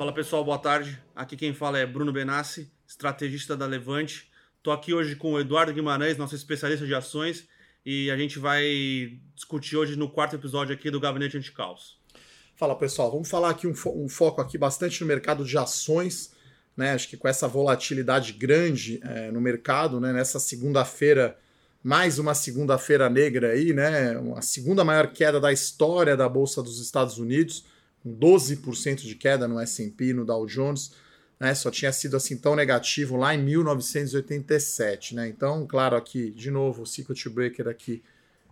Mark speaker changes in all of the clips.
Speaker 1: Fala pessoal, boa tarde. Aqui quem fala é Bruno Benassi, estrategista da Levante. Estou aqui hoje com o Eduardo Guimarães, nosso especialista de ações, e a gente vai discutir hoje no quarto episódio aqui do Gabinete Anticaos.
Speaker 2: Fala pessoal, vamos falar aqui um, fo um, foco aqui bastante no mercado de ações, né? Acho que com essa volatilidade grande é, no mercado, né? Nessa segunda-feira, mais uma segunda-feira negra aí, né? A segunda maior queda da história da Bolsa dos Estados Unidos, 12% de queda no S&P, no Dow Jones, né? Só tinha sido assim tão negativo lá em 1987, né? Então, claro, aqui de novo o circuit breaker aqui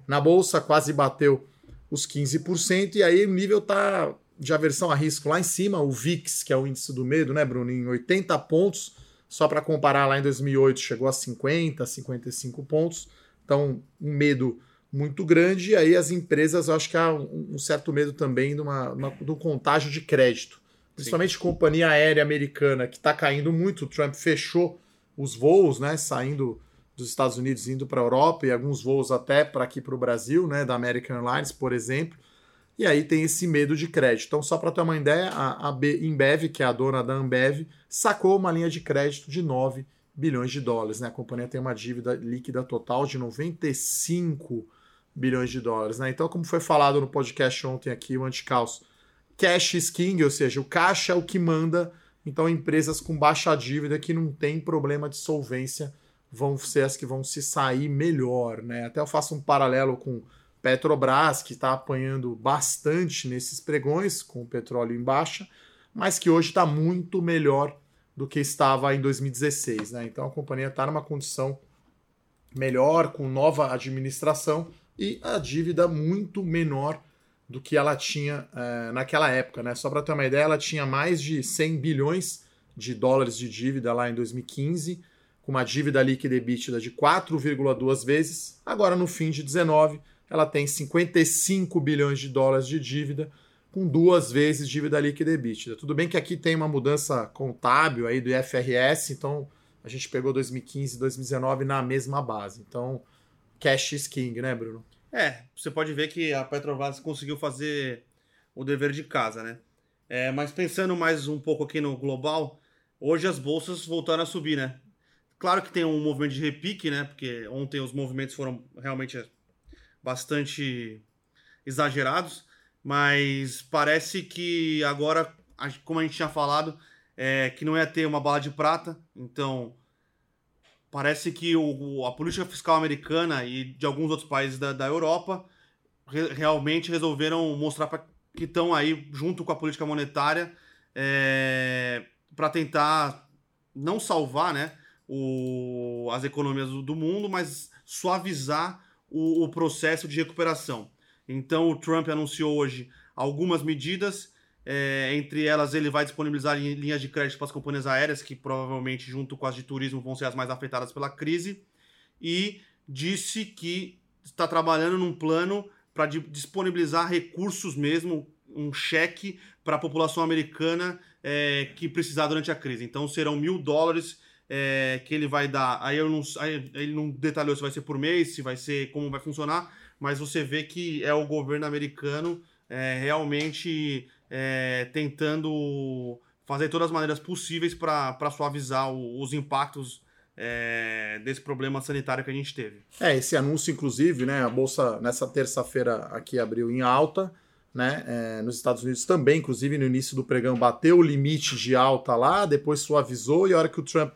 Speaker 2: na bolsa quase bateu os 15%, e aí o nível tá de aversão a risco lá em cima, o VIX, que é o índice do medo, né, Bruno, em 80 pontos, só para comparar lá em 2008 chegou a 50, 55 pontos. Então, um medo muito grande, e aí as empresas, eu acho que há um certo medo também de, uma, uma, de um contágio de crédito. Principalmente Sim. companhia aérea americana, que está caindo muito. O Trump fechou os voos, né? Saindo dos Estados Unidos indo para a Europa e alguns voos até para aqui para o Brasil, né, da American Airlines, por exemplo. E aí tem esse medo de crédito. Então, só para ter uma ideia, a, a Embev, que é a dona da Ambev, sacou uma linha de crédito de 9 bilhões de dólares. Né? A companhia tem uma dívida líquida total de 95 bilhões de dólares. Né? Então, como foi falado no podcast ontem aqui, o Anticaos, cash is king, ou seja, o caixa é o que manda. Então, empresas com baixa dívida que não tem problema de solvência vão ser as que vão se sair melhor, né? Até eu faço um paralelo com Petrobras, que está apanhando bastante nesses pregões, com o petróleo em baixa, mas que hoje está muito melhor do que estava em 2016, né? Então a companhia está numa condição melhor, com nova administração e a dívida muito menor do que ela tinha é, naquela época, né? Só para ter uma ideia, ela tinha mais de 100 bilhões de dólares de dívida lá em 2015 com uma dívida líquida EBITDA de 4,2 vezes. Agora, no fim de 19, ela tem 55 bilhões de dólares de dívida, com duas vezes dívida líquida EBITDA. Tudo bem que aqui tem uma mudança contábil aí do IFRS, então a gente pegou 2015 e 2019 na mesma base. Então, cash is king, né, Bruno?
Speaker 1: É, você pode ver que a Petrobras conseguiu fazer o dever de casa, né? É, mas pensando mais um pouco aqui no global, hoje as bolsas voltaram a subir, né? Claro que tem um movimento de repique, né? Porque ontem os movimentos foram realmente bastante exagerados, mas parece que agora, como a gente tinha falado, é, que não ia ter uma bala de prata, então parece que o, a política fiscal americana e de alguns outros países da, da Europa re, realmente resolveram mostrar pra, que estão aí junto com a política monetária é, para tentar não salvar, né? o, as economias do mundo, mas suavizar o, o, processo de recuperação. Então, o Trump anunciou hoje algumas medidas, é, entre elas ele vai disponibilizar linhas de crédito para as companhias aéreas, que provavelmente, junto com as de turismo, vão ser as mais afetadas pela crise, e disse que está trabalhando num plano para disponibilizar recursos mesmo, um cheque para a população americana é, que precisar durante a crise. Então serão mil dólares é, que ele vai dar. Aí, eu não, aí ele não detalhou se vai ser por mês, se vai ser como vai funcionar, mas você vê que é o governo americano é, realmente é, tentando fazer todas as maneiras possíveis para suavizar o, os impactos é, desse problema sanitário que a gente teve.
Speaker 2: É, esse anúncio, inclusive, né? A bolsa nessa terça-feira aqui abriu em alta. Né? É, nos Estados Unidos também, inclusive no início do pregão, bateu o limite de alta lá, depois suavizou, e a hora que o Trump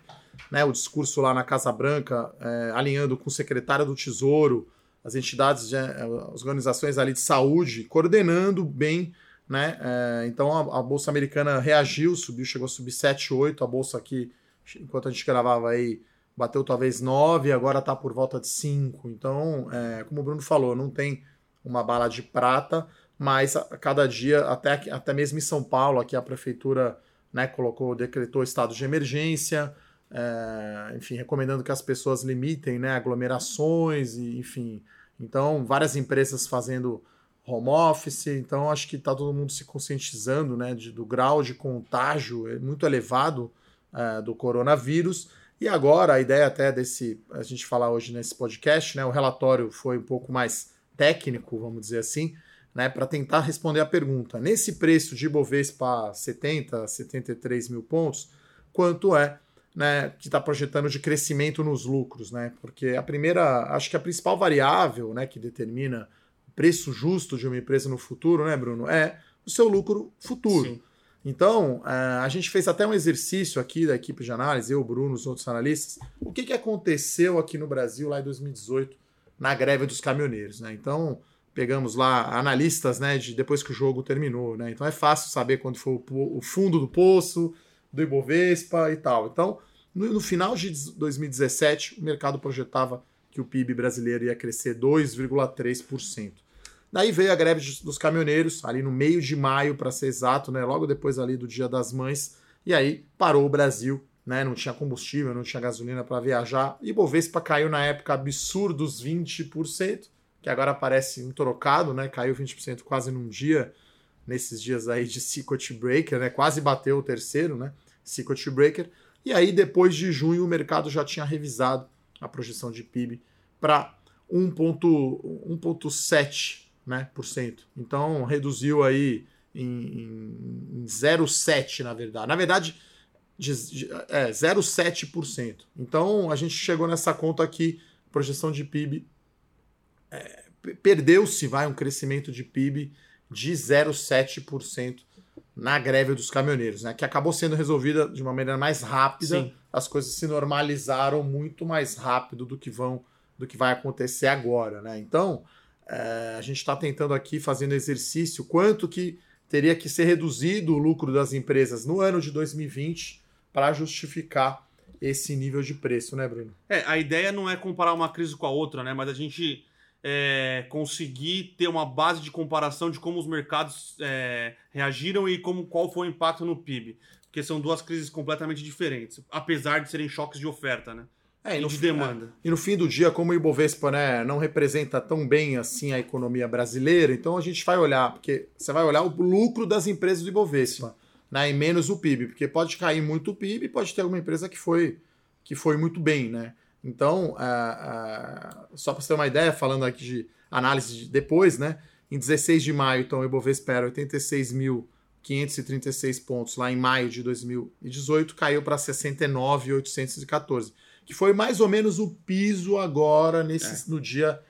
Speaker 2: né, o discurso lá na Casa Branca, é, alinhando com o secretário do Tesouro, as entidades, de, é, as organizações ali de saúde, coordenando bem. Né? É, então a, a, Bolsa Americana reagiu, subiu, chegou a subir 7,8. A Bolsa aqui, enquanto a gente gravava aí, bateu talvez 9, agora está por volta de 5. Então, é, como o Bruno falou, não tem uma bala de prata, mas a cada dia, até, até mesmo em São Paulo, aqui a prefeitura né, colocou, decretou estado de emergência é, enfim, recomendando que as pessoas limitem né, aglomerações, e, enfim. Então, várias empresas fazendo home office, então acho que está todo mundo se conscientizando né, de, do grau de contágio é muito elevado é, do coronavírus. E agora a ideia até desse, a gente falar hoje nesse podcast, né, o relatório foi um pouco mais técnico, vamos dizer assim, né, para tentar responder a pergunta. Nesse preço de Ibovespa 70, 73 mil pontos, quanto é né, que está projetando de crescimento nos lucros, né? Porque a primeira, acho que a principal variável, né, que determina preço justo de uma empresa no futuro, né, Bruno, é o seu lucro futuro. Sim. Então, é, a gente fez até um exercício aqui da equipe de análise, eu, o Bruno, os outros analistas. O que, que aconteceu aqui no Brasil lá em 2018 na greve dos caminhoneiros, né? Então, pegamos lá analistas, né, de depois que o jogo terminou, né? Então é fácil saber quando foi o, o fundo do poço, do Ibovespa e tal. Então, no, no, final de 2017, o mercado projetava que o PIB brasileiro ia crescer 2,3%. Daí veio a greve dos caminhoneiros, ali no meio de maio, para ser exato, né? logo depois ali do Dia das Mães, e aí parou o Brasil, né? não tinha combustível, não tinha gasolina para viajar, e Bovespa caiu na época absurdos 20%, que agora parece um trocado, né? caiu 20% quase num dia, nesses dias aí de Circuit Breaker, né? quase bateu o terceiro, né? Circuit Breaker, e aí depois de junho o mercado já tinha revisado a projeção de PIB para 1,7 né, por cento. Então reduziu aí em, em, em 0,7 na verdade. Na verdade, de, de, é 0,7%. Então a gente chegou nessa conta aqui, projeção de PIB é, perdeu-se, vai um crescimento de PIB de 0,7% na greve dos caminhoneiros, né? Que acabou sendo resolvida de uma maneira mais rápida. Sim. As coisas se normalizaram muito mais rápido do que vão do que vai acontecer agora, né? Então, é, a gente está tentando aqui, fazendo exercício, quanto que teria que ser reduzido o lucro das empresas no ano de 2020 para justificar esse nível de preço, né, Bruno?
Speaker 1: É, a ideia não é comparar uma crise com a outra, né? Mas a gente é, conseguir ter uma base de comparação de como os mercados é, reagiram e como qual foi o impacto no PIB. Porque são duas crises completamente diferentes, apesar de serem choques de oferta, né?
Speaker 2: É, e, de demanda. É. E no fim do dia, como o Ibovespa né, não representa tão bem assim a economia brasileira, então a gente vai olhar, porque você vai olhar o lucro das empresas do Ibovespa, né, e menos o PIB, porque pode cair muito o PIB, pode ter alguma empresa que foi, que foi muito bem, né? Então, é, é, só para você ter uma ideia, falando aqui de análise de depois, né? Em 16 de maio, então, o Ibovespa era 86.536 pontos lá em maio de 2018, caiu para 69.814 que foi mais ou menos o piso agora nesse, é. no dia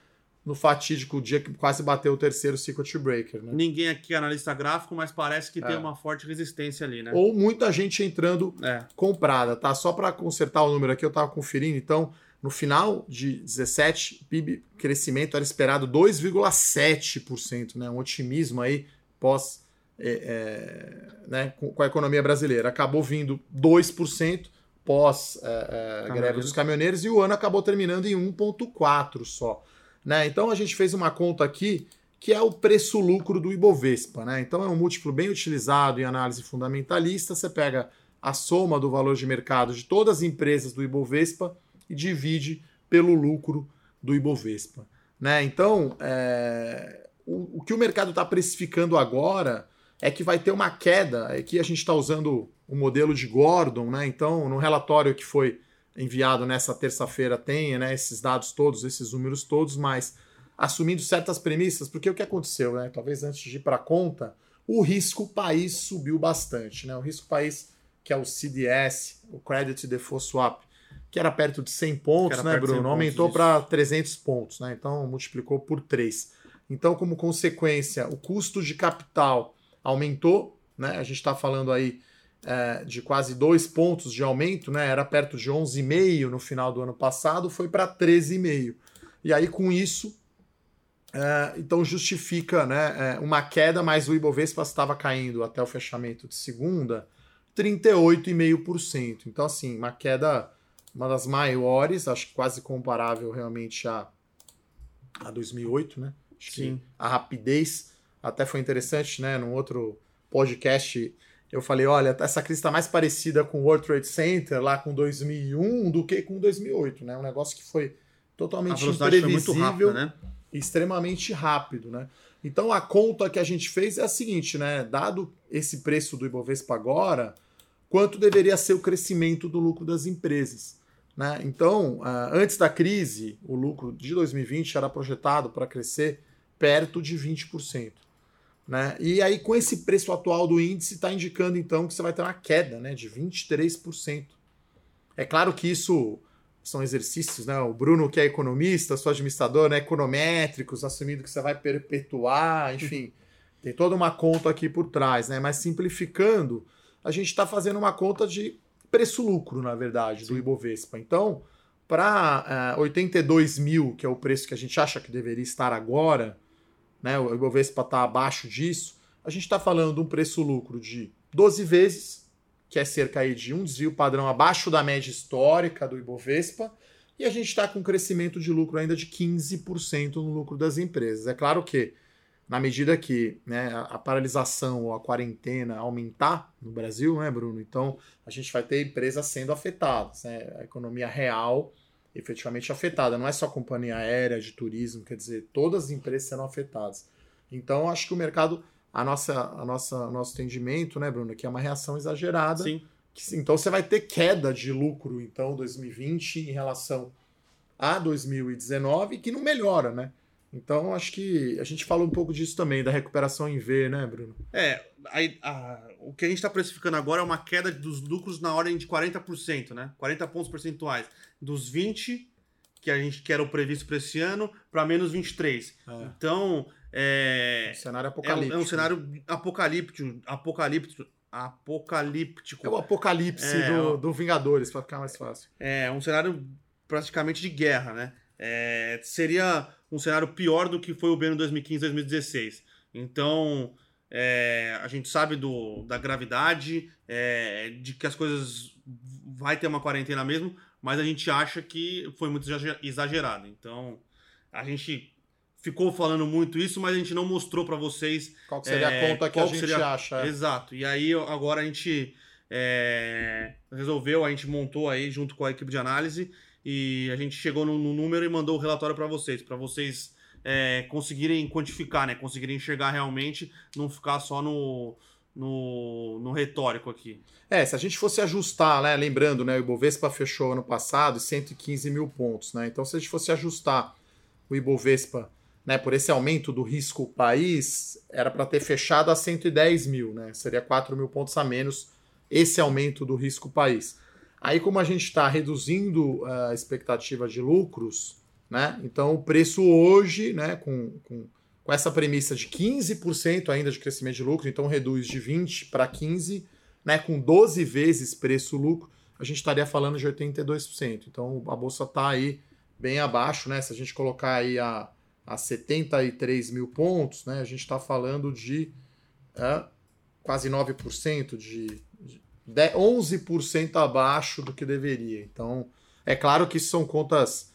Speaker 2: no fatídico dia que quase bateu o terceiro circuit breaker. Né?
Speaker 1: Ninguém aqui é analista gráfico, mas parece que é. tem uma forte resistência ali, né?
Speaker 2: Ou muita gente entrando é. comprada, tá? Só para consertar o número aqui, eu estava conferindo, então, no final de 17, PIB crescimento era esperado 2,7%, né? Um otimismo aí pós é, né, com, com a economia brasileira. Acabou vindo 2%, pós é, é, greve dos caminhoneiros e o ano acabou terminando em 1,4 só. Né? Então a gente fez uma conta aqui que é o preço-lucro do Ibovespa. Né? Então é um múltiplo bem utilizado em análise fundamentalista. Você pega a soma do valor de mercado de todas as empresas do Ibovespa e divide pelo lucro do Ibovespa. Né? Então, é, o, o que o mercado está precificando agora é que vai ter uma queda. Aqui a gente está usando o modelo de Gordon, né? Então, no relatório que foi enviado nessa terça-feira tem né, esses dados todos, esses números todos, mas assumindo certas premissas, porque o que aconteceu, né? Talvez antes de ir para a conta, o risco país subiu bastante, né? O risco país, que é o CDS, o Credit Default Swap, que era perto de 100 pontos, né, Bruno? Aumentou para 300 pontos, né? Então multiplicou por 3. Então, como consequência, o custo de capital aumentou, né? A gente está falando aí é, de quase dois pontos de aumento, né? Era perto de 11,5 no final do ano passado, foi para 13,5. E aí, com isso, é, então justifica né, é, uma queda, mas o Ibovespa estava caindo até o fechamento de segunda 38,5%. Então, assim, uma queda, uma das maiores, acho que quase comparável realmente a, a 2008, né? Acho Sim. a rapidez até foi interessante, né? Num outro podcast, eu falei: olha, essa crise está mais parecida com o World Trade Center lá com 2001 do que com 2008, né? Um negócio que foi totalmente imprevisível rápida, né? extremamente rápido, né? Então a conta que a gente fez é a seguinte, né? Dado esse preço do Ibovespa agora, quanto deveria ser o crescimento do lucro das empresas? Né? Então, uh, antes da crise, o lucro de 2020 era projetado para crescer perto de 20%. Né? E aí, com esse preço atual do índice, está indicando então que você vai ter uma queda né, de 23%. É claro que isso são exercícios, né? O Bruno, que é economista, sou administrador, né? econométricos, assumindo que você vai perpetuar, enfim, tem toda uma conta aqui por trás, né? Mas simplificando, a gente está fazendo uma conta de preço-lucro, na verdade, Sim. do Ibovespa. Então, para uh, 82 mil, que é o preço que a gente acha que deveria estar agora, né? O Ibovespa está abaixo disso, a gente está falando de um preço-lucro de 12 vezes que é cerca de um desvio padrão abaixo da média histórica do Ibovespa, e a gente está com um crescimento de lucro ainda de 15% no lucro das empresas. É claro que, na medida que né, a paralisação ou a quarentena aumentar no Brasil, né, Bruno? Então a gente vai ter empresas sendo afetadas, né? a economia real efetivamente afetada. Não é só a companhia aérea, de turismo, quer dizer, todas as empresas serão afetadas. Então acho que o mercado a nossa, a nossa, nosso entendimento, né, Bruno, que é uma reação exagerada.
Speaker 1: Sim.
Speaker 2: Que, então você vai ter queda de lucro, então, 2020 em relação a 2019, que não melhora, né? Então, acho que a gente fala um pouco disso também, da recuperação em V, né, Bruno?
Speaker 1: É, a, a, o que a gente está precificando agora é uma queda dos lucros na ordem de 40%, né? 40 pontos percentuais. Dos 20 que a gente que era o previsto para esse ano, para menos 23. É. Então, é,
Speaker 2: um cenário apocalíptico.
Speaker 1: É, é um cenário apocalíptico, apocalíptico, apocalíptico.
Speaker 2: É o apocalipse é, do, do Vingadores, para ficar mais fácil.
Speaker 1: É, um cenário praticamente de guerra, né? É, seria um cenário pior do que foi o Beno 2015 2016. Então, é, a gente sabe do, da gravidade, é, de que as coisas vai ter uma quarentena mesmo, mas a gente acha que foi muito exagerado. Então, a gente ficou falando muito isso, mas a gente não mostrou para vocês.
Speaker 2: Qual seria é, a conta que a gente seria... acha?
Speaker 1: É. Exato. E aí agora a gente é, resolveu, a gente montou aí junto com a equipe de análise e a gente chegou no, número e mandou o relatório para vocês, para vocês é, conseguirem quantificar, né? Conseguirem enxergar realmente, não ficar só no, no, no retórico aqui.
Speaker 2: É, se a gente fosse ajustar, né? Lembrando, né? O Ibovespa fechou ano passado 115 mil pontos, né? Então, se a gente fosse ajustar o Ibovespa né, por esse aumento do risco país, era para ter fechado a 110 mil, né? Seria 4 mil pontos a menos esse aumento do risco país. Aí, como a gente está reduzindo a expectativa de lucros, né? Então o preço hoje, né, com, com, com essa premissa de 15% ainda de crescimento de lucro, então reduz de 20 para 15, né, com 12 vezes preço-lucro, a gente estaria falando de 82%. Então a bolsa está aí bem abaixo, né? Se a gente colocar aí a a 73 mil pontos, né, a gente está falando de é, quase 9%, de, de 11% abaixo do que deveria. Então, é claro que são contas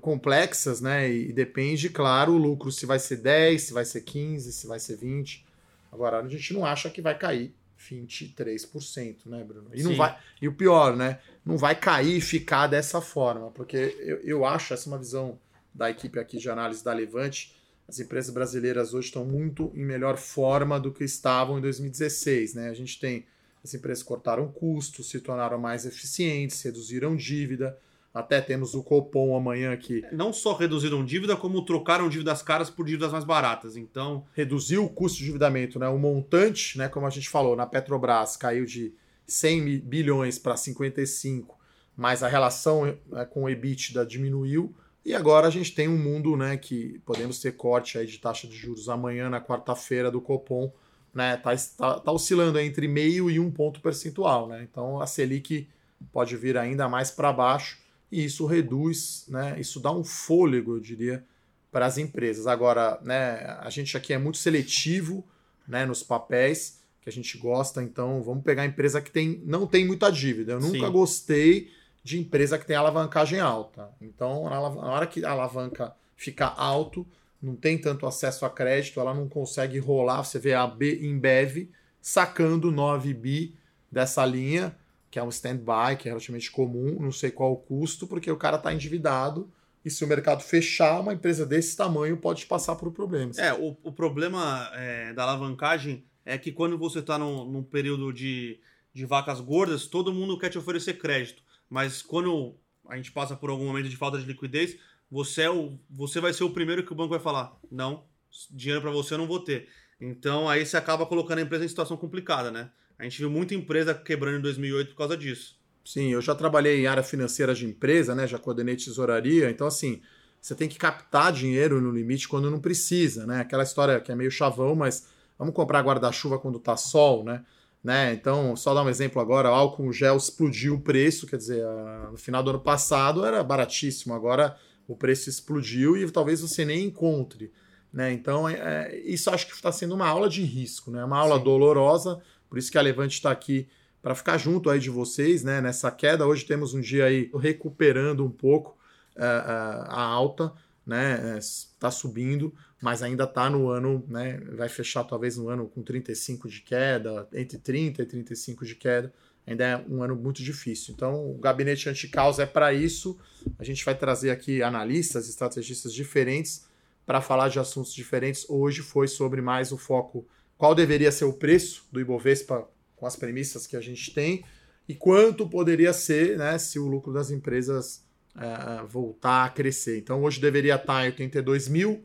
Speaker 2: complexas, né? E depende, claro, o lucro se vai ser 10, se vai ser 15, se vai ser 20. Agora, a gente não acha que vai cair 23%, né, Bruno? E, não vai, e o pior, né? Não vai cair e ficar dessa forma, porque eu, eu acho essa é uma visão da equipe aqui de análise da Levante, as empresas brasileiras hoje estão muito em melhor forma do que estavam em 2016. Né? A gente tem as empresas cortaram custos, se tornaram mais eficientes, reduziram dívida. Até temos o Copom amanhã aqui.
Speaker 1: Não só reduziram dívida, como trocaram dívidas caras por dívidas mais baratas. Então.
Speaker 2: Reduziu o custo de endividamento, né? O montante, né, como a gente falou, na Petrobras caiu de 100 bilhões para 55, mas a relação né, com o EBITDA diminuiu. E agora a gente tem um mundo né, que podemos ter corte aí de taxa de juros amanhã, na quarta-feira, do Copom. Né, tá, tá, tá oscilando entre meio e um ponto percentual. Né? Então a Selic pode vir ainda mais para baixo e isso reduz, né, isso dá um fôlego, eu diria, para as empresas. Agora, né, a gente aqui é muito seletivo né, nos papéis que a gente gosta, então vamos pegar a empresa que tem, não tem muita dívida. Eu nunca Sim. gostei de empresa que tem alavancagem alta. Então, na hora que a alavanca fica alto, não tem tanto acesso a crédito, ela não consegue rolar. Você vê a B Embev sacando 9 bi dessa linha, que é um stand-by, que é relativamente comum, não sei qual o custo, porque o cara está endividado. E se o mercado fechar, uma empresa desse tamanho pode passar por problemas.
Speaker 1: É, o, o problema é, da alavancagem é que quando você está num, num período de, de vacas gordas, todo mundo quer te oferecer crédito mas quando a gente passa por algum momento de falta de liquidez, você, é o, você vai ser o primeiro que o banco vai falar: não, dinheiro para você eu não vou ter. Então aí você acaba colocando a empresa em situação complicada, né? A gente viu muita empresa quebrando em 2008 por causa disso.
Speaker 2: Sim, eu já trabalhei em área financeira de empresa, né? Já coordenei tesouraria, então assim, você tem que captar dinheiro no limite quando não precisa, né? Aquela história que é meio chavão, mas vamos comprar guarda-chuva quando tá sol, né? né? Então, só dar um exemplo agora, álcool gel explodiu o preço, quer dizer, no final do ano passado era baratíssimo, agora o preço explodiu e talvez você nem encontre, né? Então, é, é isso acho que está sendo uma aula de risco, né? Uma aula Sim. dolorosa, por isso que a Levante está aqui para ficar junto aí de vocês, né? Nessa queda, hoje temos um dia aí recuperando um pouco, é, é, a alta, né? Está subindo, mas ainda está no ano, né? Vai fechar talvez no ano com 35 de queda, entre 30 e 35 de queda. Ainda é um ano muito difícil. Então, o gabinete anti-caos é para isso. A gente vai trazer aqui analistas, estrategistas diferentes para falar de assuntos diferentes. Hoje foi sobre mais o foco qual deveria ser o preço do Ibovespa com as premissas que a gente tem e quanto poderia ser né, se o lucro das empresas é, voltar a crescer. Então hoje deveria estar em 82 mil,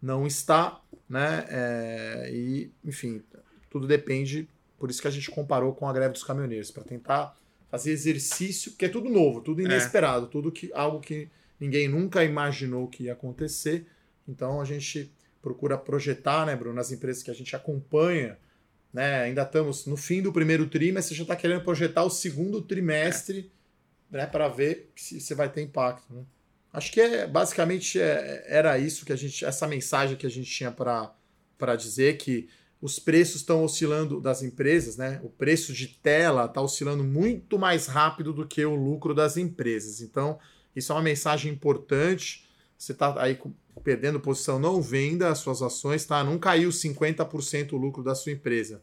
Speaker 2: não está, né? É, e, enfim, tudo depende. Por isso que a gente comparou com a greve dos caminhoneiros, para tentar fazer exercício, porque é tudo novo, tudo é. inesperado, é. tudo que algo que ninguém nunca imaginou que ia acontecer. Então a gente procura projetar, né, Bruno, nas empresas que a gente acompanha. Né, ainda estamos no fim do primeiro trimestre, já está querendo projetar o segundo trimestre. É né, para ver se você vai ter impacto. Né? Acho que é, basicamente é, era isso que a gente, essa mensagem que a gente tinha para dizer que os preços estão oscilando das empresas, né? O preço de tela está oscilando muito mais rápido do que o lucro das empresas. Então, isso é uma mensagem importante. Você está aí perdendo posição, não venda as suas ações, tá? Não caiu 50% o lucro da sua empresa.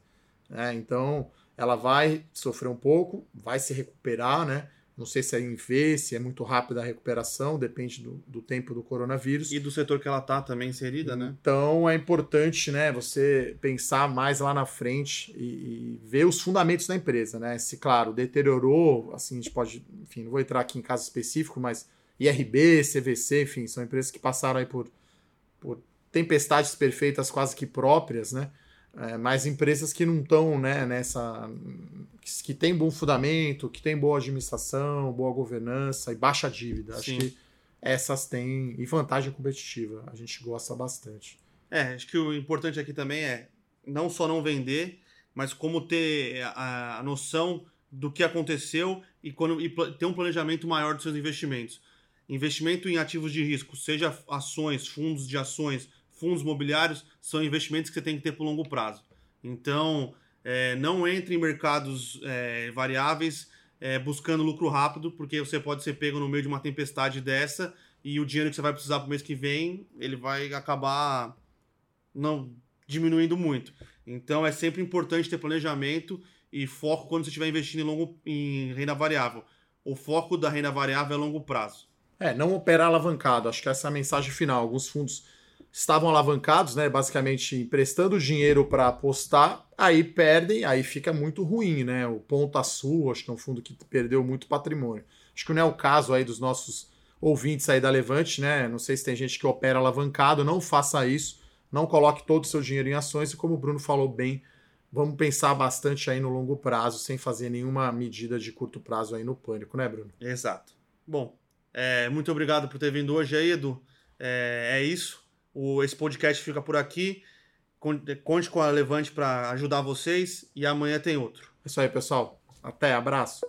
Speaker 2: Né? Então, ela vai sofrer um pouco, vai se recuperar, né? Não sei se é em V, se é muito rápida a recuperação, depende do, do tempo do coronavírus.
Speaker 1: E do setor que ela está também inserida, né?
Speaker 2: Então é importante né, você pensar mais lá na frente e, e, ver os fundamentos da empresa, né? Se, claro, deteriorou, assim, a gente pode, enfim, não vou entrar aqui em caso específico, mas IRB, CVC, enfim, são empresas que passaram aí por, por tempestades perfeitas quase que próprias, né? É, mas empresas que não estão né, nessa. Que, que tem bom fundamento, que tem boa administração, boa governança e baixa dívida. Sim. Acho que essas têm. E vantagem competitiva. A gente gosta bastante.
Speaker 1: É, acho que o importante aqui também é não só não vender, mas como ter a, a noção do que aconteceu e, quando, e ter um planejamento maior dos seus investimentos. Investimento em ativos de risco, seja ações, fundos de ações, fundos imobiliários são investimentos que você tem que ter por longo prazo. Então, é, não entre em mercados é, variáveis é, buscando lucro rápido, porque você pode ser pego no meio de uma tempestade dessa e o dinheiro que você vai precisar para o mês que vem, ele vai acabar não diminuindo muito. Então, é sempre importante ter planejamento e foco quando você estiver investindo em, longo, em renda variável. O foco da renda variável é longo prazo.
Speaker 2: É, não operar alavancado. Acho que essa é a mensagem final. Alguns fundos estavam alavancados, né, basicamente emprestando dinheiro para apostar, aí perdem, aí fica muito ruim, né? O Ponta Sul, acho que é um fundo que perdeu muito patrimônio. Acho que não é o caso aí dos nossos ouvintes aí da Levante, né? Não sei se tem gente que opera alavancado, não faça isso, não coloque todo o seu dinheiro em ações e como o Bruno falou bem, vamos pensar bastante aí no longo prazo, sem fazer nenhuma medida de curto prazo aí no pânico, né, Bruno?
Speaker 1: Exato. Bom, é, muito obrigado por ter vindo hoje aí, Edu. É, é isso. O, esse podcast fica por aqui. Conte com a Levante para ajudar vocês e amanhã tem outro.
Speaker 2: É isso aí, pessoal. Até, abraço.